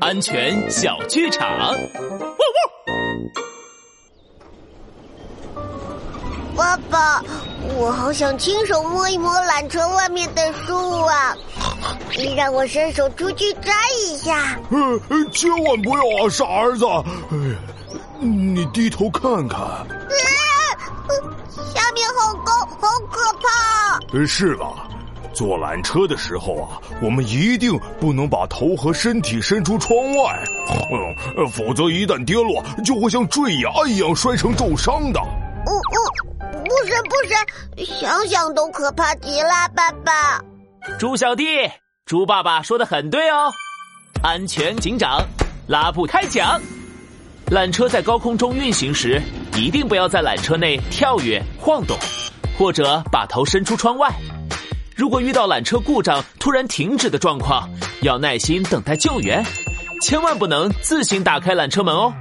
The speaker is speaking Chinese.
安全小剧场。爸爸，我好想亲手摸一摸缆车外面的树啊！你让我伸手出去摘一下。呃，千万不要啊，傻儿子！哎，你低头看看。下面好高，好可怕！是了。坐缆车的时候啊，我们一定不能把头和身体伸出窗外，嗯，否则一旦跌落，就会像坠崖一样摔成重伤的。哦哦，不是不是，想想都可怕极了，爸爸。猪小弟，猪爸爸说的很对哦。安全警长，拉布开讲。缆车在高空中运行时，一定不要在缆车内跳跃、晃动，或者把头伸出窗外。如果遇到缆车故障突然停止的状况，要耐心等待救援，千万不能自行打开缆车门哦。